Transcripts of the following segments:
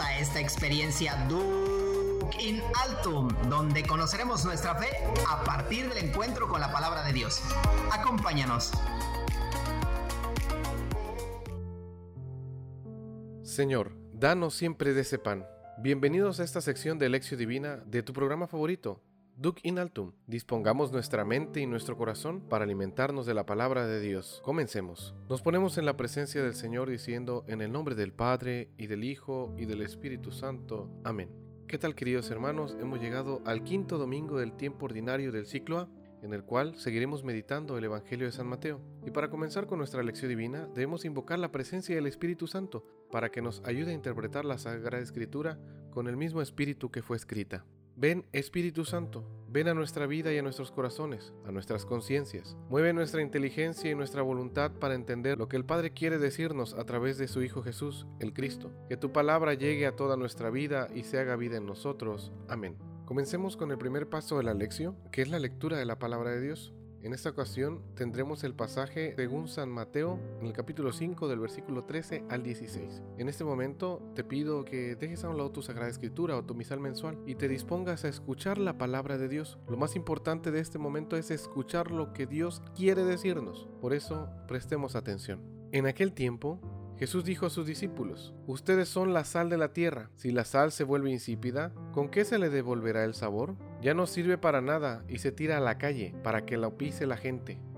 A esta experiencia Duke in Altum, donde conoceremos nuestra fe a partir del encuentro con la palabra de Dios. Acompáñanos. Señor, danos siempre de ese pan. Bienvenidos a esta sección de Lección Divina de tu programa favorito, Duc in Altum. Dispongamos nuestra mente y nuestro corazón para alimentarnos de la palabra de Dios. Comencemos. Nos ponemos en la presencia del Señor diciendo en el nombre del Padre y del Hijo y del Espíritu Santo. Amén. ¿Qué tal queridos hermanos? Hemos llegado al quinto domingo del tiempo ordinario del ciclo A en el cual seguiremos meditando el Evangelio de San Mateo. Y para comenzar con nuestra lección divina, debemos invocar la presencia del Espíritu Santo para que nos ayude a interpretar la Sagrada Escritura con el mismo espíritu que fue escrita. Ven Espíritu Santo, ven a nuestra vida y a nuestros corazones, a nuestras conciencias. Mueve nuestra inteligencia y nuestra voluntad para entender lo que el Padre quiere decirnos a través de su Hijo Jesús, el Cristo. Que tu palabra llegue a toda nuestra vida y se haga vida en nosotros. Amén. Comencemos con el primer paso de la lección, que es la lectura de la palabra de Dios. En esta ocasión tendremos el pasaje según San Mateo en el capítulo 5 del versículo 13 al 16. En este momento te pido que dejes a un lado tu Sagrada Escritura o tu misal mensual y te dispongas a escuchar la palabra de Dios. Lo más importante de este momento es escuchar lo que Dios quiere decirnos. Por eso prestemos atención. En aquel tiempo Jesús dijo a sus discípulos, Ustedes son la sal de la tierra. Si la sal se vuelve insípida, ¿con qué se le devolverá el sabor? Ya no sirve para nada y se tira a la calle para que la pise la gente.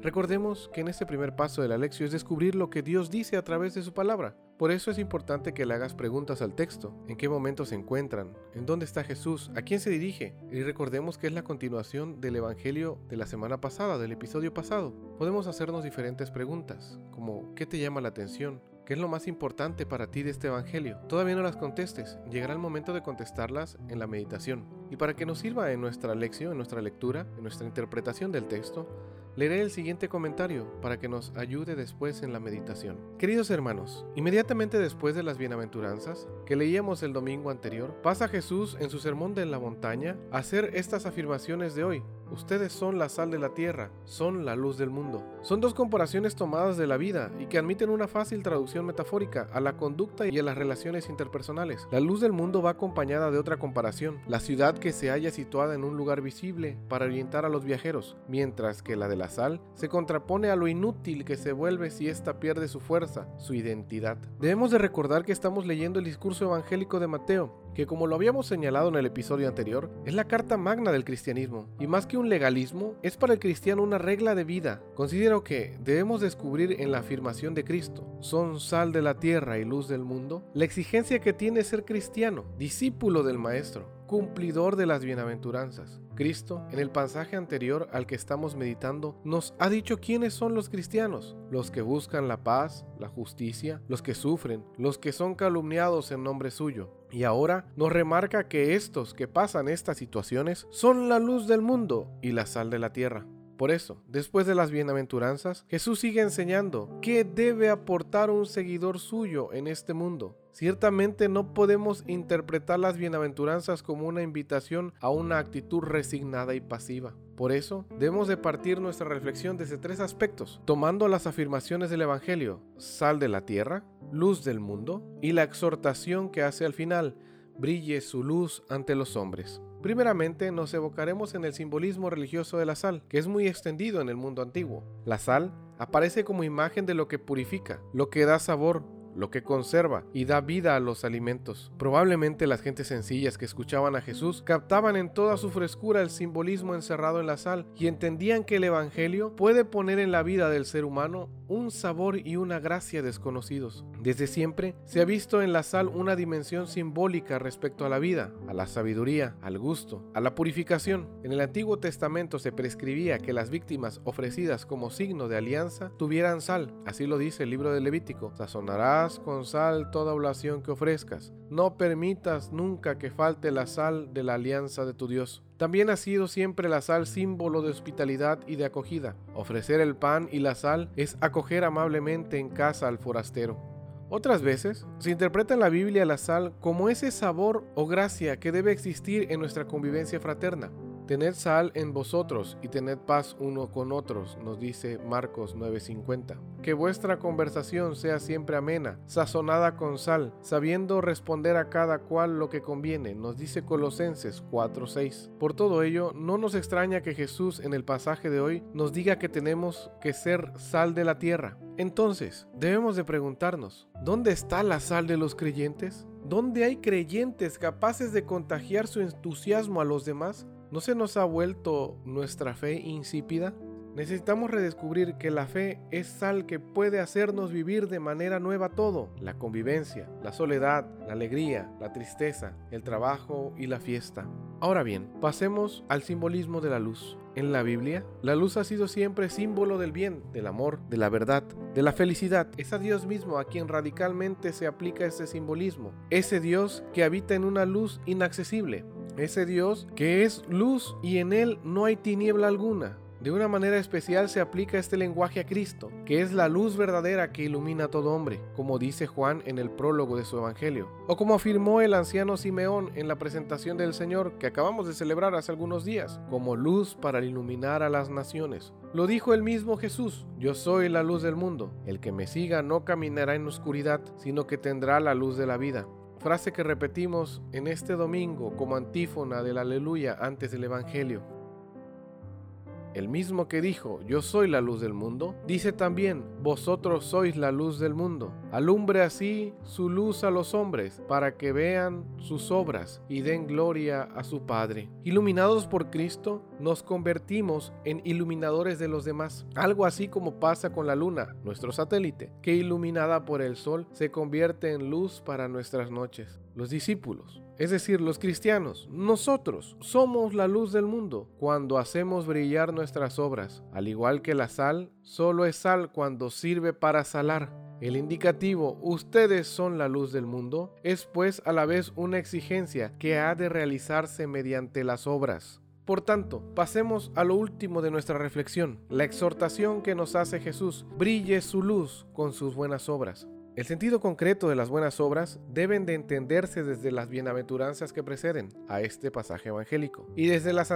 Recordemos que en este primer paso de la lección es descubrir lo que Dios dice a través de su palabra. Por eso es importante que le hagas preguntas al texto, en qué momento se encuentran, en dónde está Jesús, a quién se dirige. Y recordemos que es la continuación del Evangelio de la semana pasada, del episodio pasado. Podemos hacernos diferentes preguntas, como ¿qué te llama la atención? ¿Qué es lo más importante para ti de este Evangelio? Todavía no las contestes, llegará el momento de contestarlas en la meditación. Y para que nos sirva en nuestra lección, en nuestra lectura, en nuestra interpretación del texto, Leeré el siguiente comentario para que nos ayude después en la meditación. Queridos hermanos, inmediatamente después de las bienaventuranzas que leíamos el domingo anterior, pasa Jesús en su sermón de la montaña a hacer estas afirmaciones de hoy. Ustedes son la sal de la tierra, son la luz del mundo. Son dos comparaciones tomadas de la vida y que admiten una fácil traducción metafórica a la conducta y a las relaciones interpersonales. La luz del mundo va acompañada de otra comparación, la ciudad que se halla situada en un lugar visible para orientar a los viajeros, mientras que la de la sal se contrapone a lo inútil que se vuelve si ésta pierde su fuerza, su identidad. Debemos de recordar que estamos leyendo el discurso evangélico de Mateo, que como lo habíamos señalado en el episodio anterior, es la carta magna del cristianismo, y más que un legalismo, es para el cristiano una regla de vida. Considero que debemos descubrir en la afirmación de Cristo, son sal de la tierra y luz del mundo, la exigencia que tiene ser cristiano, discípulo del Maestro, cumplidor de las bienaventuranzas. Cristo, en el pasaje anterior al que estamos meditando, nos ha dicho quiénes son los cristianos, los que buscan la paz, la justicia, los que sufren, los que son calumniados en nombre suyo. Y ahora nos remarca que estos que pasan estas situaciones son la luz del mundo y la sal de la tierra. Por eso, después de las bienaventuranzas, Jesús sigue enseñando qué debe aportar un seguidor suyo en este mundo. Ciertamente no podemos interpretar las bienaventuranzas como una invitación a una actitud resignada y pasiva. Por eso, debemos de partir nuestra reflexión desde tres aspectos, tomando las afirmaciones del Evangelio, sal de la tierra, luz del mundo, y la exhortación que hace al final, brille su luz ante los hombres. Primeramente nos evocaremos en el simbolismo religioso de la sal, que es muy extendido en el mundo antiguo. La sal aparece como imagen de lo que purifica, lo que da sabor, lo que conserva y da vida a los alimentos. Probablemente las gentes sencillas que escuchaban a Jesús captaban en toda su frescura el simbolismo encerrado en la sal y entendían que el Evangelio puede poner en la vida del ser humano un sabor y una gracia desconocidos. Desde siempre se ha visto en la sal una dimensión simbólica respecto a la vida, a la sabiduría, al gusto, a la purificación. En el Antiguo Testamento se prescribía que las víctimas ofrecidas como signo de alianza tuvieran sal, así lo dice el libro de Levítico, sazonarás con sal toda oblación que ofrezcas. No permitas nunca que falte la sal de la alianza de tu Dios. También ha sido siempre la sal símbolo de hospitalidad y de acogida. Ofrecer el pan y la sal es acoger amablemente en casa al forastero. Otras veces se interpreta en la Biblia la sal como ese sabor o gracia que debe existir en nuestra convivencia fraterna. Tened sal en vosotros y tened paz uno con otros, nos dice Marcos 9:50. Que vuestra conversación sea siempre amena, sazonada con sal, sabiendo responder a cada cual lo que conviene, nos dice Colosenses 4:6. Por todo ello, no nos extraña que Jesús en el pasaje de hoy nos diga que tenemos que ser sal de la tierra. Entonces, debemos de preguntarnos, ¿dónde está la sal de los creyentes? ¿Dónde hay creyentes capaces de contagiar su entusiasmo a los demás? ¿No se nos ha vuelto nuestra fe insípida? Necesitamos redescubrir que la fe es sal que puede hacernos vivir de manera nueva todo, la convivencia, la soledad, la alegría, la tristeza, el trabajo y la fiesta. Ahora bien, pasemos al simbolismo de la luz. En la Biblia, la luz ha sido siempre símbolo del bien, del amor, de la verdad, de la felicidad. Es a Dios mismo a quien radicalmente se aplica ese simbolismo. Ese Dios que habita en una luz inaccesible, ese Dios que es luz y en él no hay tiniebla alguna. De una manera especial se aplica este lenguaje a Cristo, que es la luz verdadera que ilumina a todo hombre, como dice Juan en el prólogo de su Evangelio, o como afirmó el anciano Simeón en la presentación del Señor que acabamos de celebrar hace algunos días, como luz para iluminar a las naciones. Lo dijo el mismo Jesús, yo soy la luz del mundo, el que me siga no caminará en oscuridad, sino que tendrá la luz de la vida frase que repetimos en este domingo como antífona del aleluya antes del Evangelio. El mismo que dijo, yo soy la luz del mundo, dice también, vosotros sois la luz del mundo. Alumbre así su luz a los hombres, para que vean sus obras y den gloria a su Padre. Iluminados por Cristo, nos convertimos en iluminadores de los demás, algo así como pasa con la luna, nuestro satélite, que iluminada por el sol se convierte en luz para nuestras noches. Los discípulos, es decir, los cristianos, nosotros somos la luz del mundo cuando hacemos brillar nuestras obras. Al igual que la sal, solo es sal cuando sirve para salar. El indicativo ustedes son la luz del mundo es pues a la vez una exigencia que ha de realizarse mediante las obras. Por tanto, pasemos a lo último de nuestra reflexión, la exhortación que nos hace Jesús, brille su luz con sus buenas obras. El sentido concreto de las buenas obras deben de entenderse desde las bienaventuranzas que preceden a este pasaje evangélico y desde las,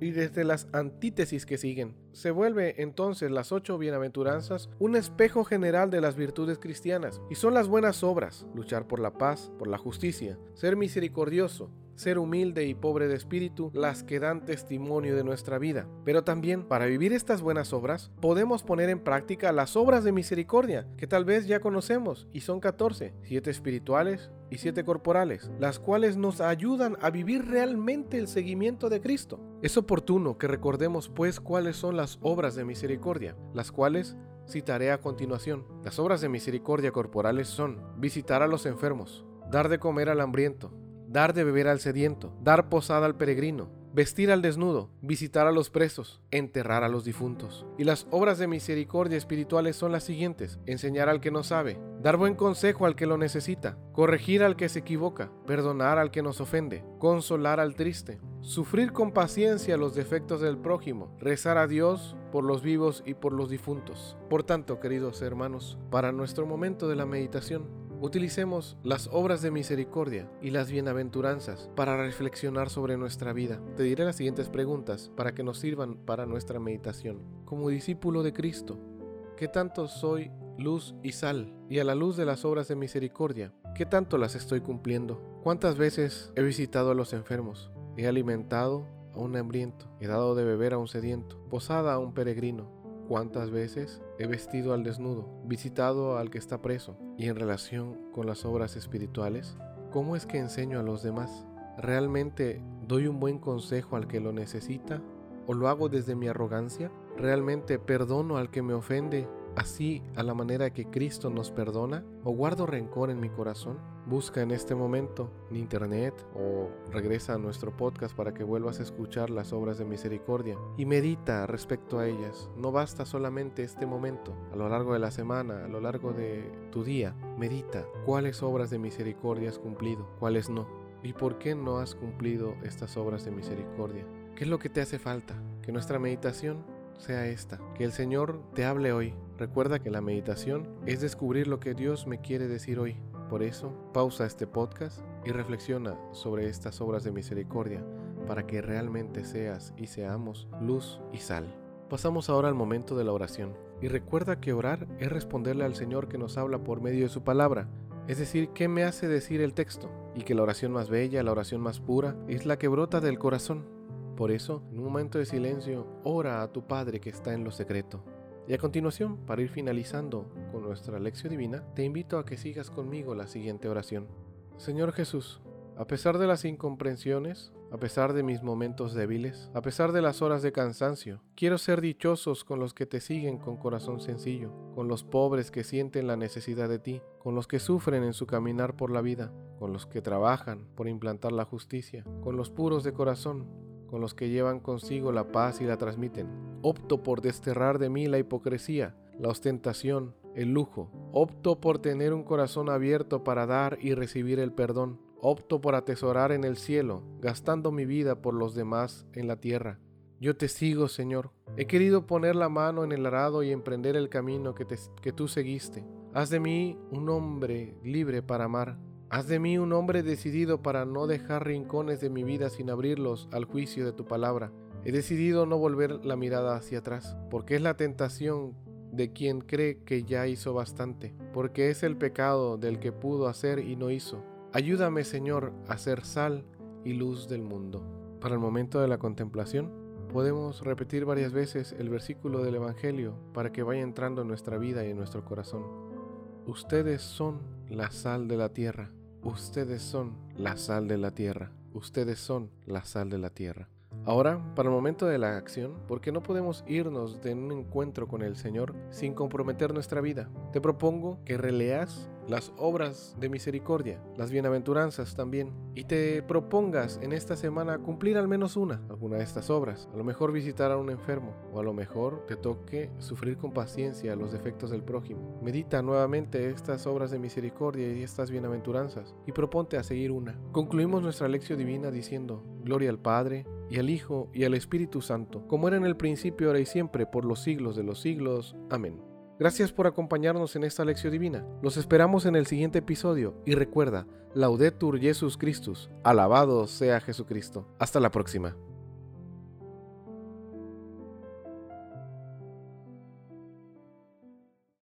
y desde las antítesis que siguen. Se vuelve entonces las ocho bienaventuranzas un espejo general de las virtudes cristianas y son las buenas obras, luchar por la paz, por la justicia, ser misericordioso, ser humilde y pobre de espíritu, las que dan testimonio de nuestra vida. Pero también, para vivir estas buenas obras, podemos poner en práctica las obras de misericordia, que tal vez ya conocemos, y son 14, 7 espirituales y 7 corporales, las cuales nos ayudan a vivir realmente el seguimiento de Cristo. Es oportuno que recordemos pues cuáles son las obras de misericordia, las cuales citaré a continuación. Las obras de misericordia corporales son visitar a los enfermos, dar de comer al hambriento, dar de beber al sediento, dar posada al peregrino, vestir al desnudo, visitar a los presos, enterrar a los difuntos. Y las obras de misericordia espirituales son las siguientes, enseñar al que no sabe, dar buen consejo al que lo necesita, corregir al que se equivoca, perdonar al que nos ofende, consolar al triste, sufrir con paciencia los defectos del prójimo, rezar a Dios por los vivos y por los difuntos. Por tanto, queridos hermanos, para nuestro momento de la meditación, Utilicemos las obras de misericordia y las bienaventuranzas para reflexionar sobre nuestra vida. Te diré las siguientes preguntas para que nos sirvan para nuestra meditación. Como discípulo de Cristo, ¿qué tanto soy luz y sal? Y a la luz de las obras de misericordia, ¿qué tanto las estoy cumpliendo? ¿Cuántas veces he visitado a los enfermos? ¿He alimentado a un hambriento? ¿He dado de beber a un sediento? ¿Posada a un peregrino? ¿Cuántas veces he vestido al desnudo, visitado al que está preso? Y en relación con las obras espirituales, ¿cómo es que enseño a los demás? ¿Realmente doy un buen consejo al que lo necesita? ¿O lo hago desde mi arrogancia? ¿Realmente perdono al que me ofende así a la manera que Cristo nos perdona? ¿O guardo rencor en mi corazón? Busca en este momento en internet o regresa a nuestro podcast para que vuelvas a escuchar las obras de misericordia y medita respecto a ellas. No basta solamente este momento, a lo largo de la semana, a lo largo de tu día, medita cuáles obras de misericordia has cumplido, cuáles no y por qué no has cumplido estas obras de misericordia. ¿Qué es lo que te hace falta? Que nuestra meditación sea esta. Que el Señor te hable hoy. Recuerda que la meditación es descubrir lo que Dios me quiere decir hoy. Por eso, pausa este podcast y reflexiona sobre estas obras de misericordia para que realmente seas y seamos luz y sal. Pasamos ahora al momento de la oración. Y recuerda que orar es responderle al Señor que nos habla por medio de su palabra. Es decir, ¿qué me hace decir el texto? Y que la oración más bella, la oración más pura, es la que brota del corazón. Por eso, en un momento de silencio, ora a tu Padre que está en lo secreto. Y a continuación, para ir finalizando con nuestra lección divina, te invito a que sigas conmigo la siguiente oración. Señor Jesús, a pesar de las incomprensiones, a pesar de mis momentos débiles, a pesar de las horas de cansancio, quiero ser dichosos con los que te siguen con corazón sencillo, con los pobres que sienten la necesidad de ti, con los que sufren en su caminar por la vida, con los que trabajan por implantar la justicia, con los puros de corazón, con los que llevan consigo la paz y la transmiten. Opto por desterrar de mí la hipocresía, la ostentación, el lujo. Opto por tener un corazón abierto para dar y recibir el perdón Opto por atesorar en el cielo, gastando mi vida por los demás en la tierra. Yo te sigo, Señor. He querido poner la mano en el arado y emprender el camino que, tú seguiste. Haz de mí un hombre libre para amar. Haz de mí un hombre decidido para no dejar rincones de mi vida sin abrirlos al juicio de tu palabra. He decidido no volver la mirada hacia atrás, porque es la tentación de quien cree que ya hizo bastante, porque es el pecado del que pudo hacer y no hizo. Ayúdame, Señor, a ser sal y luz del mundo. Para el momento de la contemplación, podemos repetir varias veces el versículo del Evangelio para que vaya entrando en nuestra vida y en nuestro corazón. Ustedes son la sal de la tierra. Ustedes son la sal de la tierra. Ustedes son la sal de la tierra. Ahora, para el momento de la acción, ¿por qué no podemos irnos de un encuentro con el Señor sin comprometer nuestra vida? Te propongo que releas las obras de misericordia, las bienaventuranzas también, y te propongas en esta semana cumplir al menos una, alguna de estas obras. A lo mejor visitar a un enfermo, o a lo mejor te toque sufrir con paciencia los defectos del prójimo. Medita nuevamente estas obras de misericordia y estas bienaventuranzas, y proponte a seguir una. Concluimos nuestra lección divina diciendo, Gloria al Padre, y al Hijo, y al Espíritu Santo, como era en el principio, ahora y siempre, por los siglos de los siglos. Amén. Gracias por acompañarnos en esta lección divina. Los esperamos en el siguiente episodio y recuerda, Laudetur Jesus Christus, alabado sea Jesucristo. Hasta la próxima.